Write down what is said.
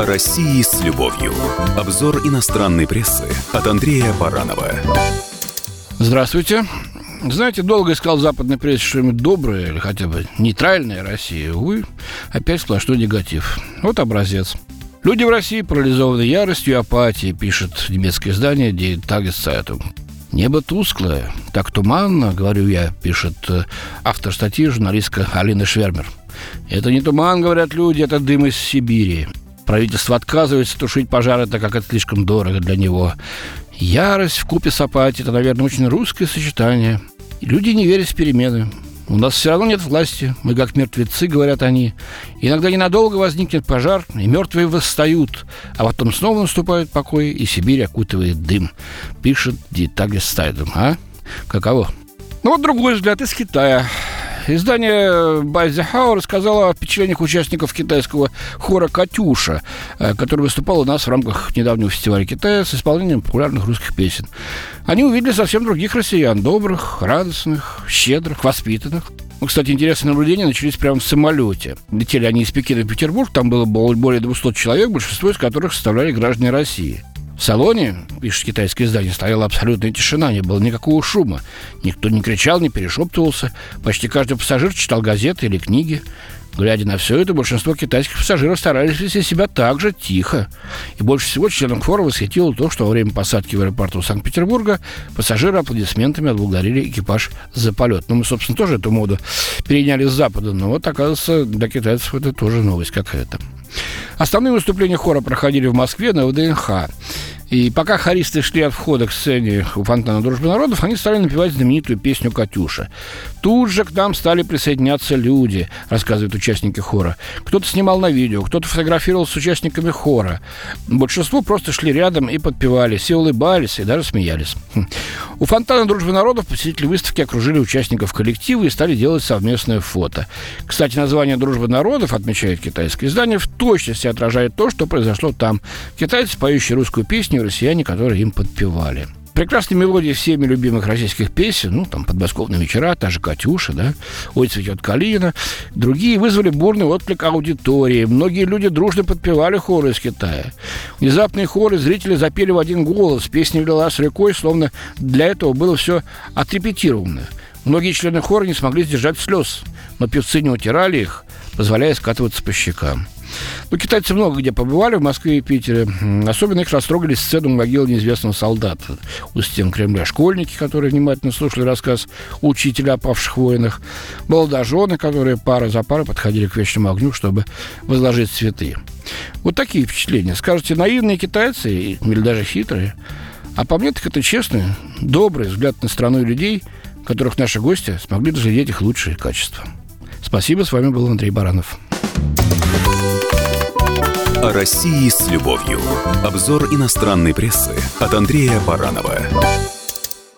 О России с любовью. Обзор иностранной прессы от Андрея Баранова. Здравствуйте. Знаете, долго искал западной прессе что-нибудь доброе или хотя бы нейтральное России. Увы, опять сплошной негатив. Вот образец. Люди в России парализованы яростью и апатией, пишет немецкое издание Die Tageszeitung. Небо тусклое, так туманно, говорю я, пишет э, автор статьи журналистка Алина Швермер. Это не туман, говорят люди, это дым из Сибири. Правительство отказывается тушить пожары, так как это слишком дорого для него. Ярость в купе с апатией – это, наверное, очень русское сочетание. люди не верят в перемены. У нас все равно нет власти. Мы как мертвецы, говорят они. Иногда ненадолго возникнет пожар, и мертвые восстают, а потом снова наступает покой, и Сибирь окутывает дым. Пишет Дитагес Стайдом. А? Каково? Ну вот другой взгляд из Китая. Издание Байзехау рассказало о впечатлениях участников китайского хора «Катюша», э, который выступал у нас в рамках недавнего фестиваля Китая с исполнением популярных русских песен. Они увидели совсем других россиян, добрых, радостных, щедрых, воспитанных. Ну, кстати, интересные наблюдения начались прямо в самолете. Летели они из Пекина в Петербург, там было более 200 человек, большинство из которых составляли граждане России. В салоне, пишет китайское издание, стояла абсолютная тишина, не было никакого шума. Никто не кричал, не перешептывался. Почти каждый пассажир читал газеты или книги. Глядя на все это, большинство китайских пассажиров старались вести себя так же тихо. И больше всего членам хора восхитило то, что во время посадки в аэропорту Санкт-Петербурга пассажиры аплодисментами отблагодарили экипаж за полет. Ну, мы, собственно, тоже эту моду переняли с Запада, но вот, оказывается, для китайцев это тоже новость какая-то. Основные выступления хора проходили в Москве на ВДНХ. И пока хористы шли от входа к сцене у фонтана Дружбы народов, они стали напевать знаменитую песню «Катюша». Тут же к нам стали присоединяться люди, рассказывают участники хора. Кто-то снимал на видео, кто-то фотографировал с участниками хора. Большинство просто шли рядом и подпевали, все улыбались и даже смеялись. Хм. У фонтана Дружбы народов посетители выставки окружили участников коллектива и стали делать совместное фото. Кстати, название «Дружба народов», отмечает китайское издание, в точности отражает то, что произошло там. Китайцы, поющие русскую песню, и россияне, которые им подпевали. Прекрасные мелодии всеми любимых российских песен, ну, там, «Подмосковные вечера», та же «Катюша», да, «Ой, цветет калина», другие вызвали бурный отклик аудитории. Многие люди дружно подпевали хоры из Китая. Внезапные хоры зрители запели в один голос, песня лилась рекой, словно для этого было все отрепетировано. Многие члены хора не смогли сдержать слез, но певцы не утирали их, позволяя скатываться по щекам. Ну, китайцы много где побывали, в Москве и Питере. Особенно их растрогали сцену могилы неизвестного солдата у стен Кремля. Школьники, которые внимательно слушали рассказ учителя о павших воинах. Молодожены, которые пара за парой подходили к вечному огню, чтобы возложить цветы. Вот такие впечатления. Скажете, наивные китайцы или даже хитрые. А по мне так это честный, добрый взгляд на страну и людей, которых наши гости смогли разглядеть их лучшие качества. Спасибо, с вами был Андрей Баранов. О России с любовью. Обзор иностранной прессы от Андрея Баранова.